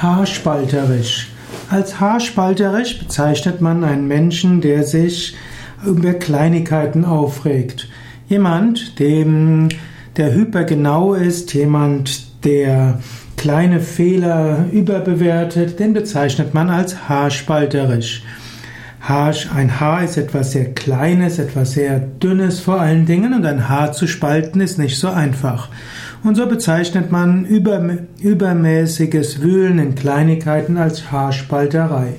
Haarspalterisch. Als haarspalterisch bezeichnet man einen Menschen, der sich über Kleinigkeiten aufregt. Jemand, dem der hypergenau ist, jemand, der kleine Fehler überbewertet, den bezeichnet man als haarspalterisch. Ein Haar ist etwas sehr Kleines, etwas sehr Dünnes vor allen Dingen und ein Haar zu spalten ist nicht so einfach. Und so bezeichnet man über, übermäßiges Wühlen in Kleinigkeiten als Haarspalterei.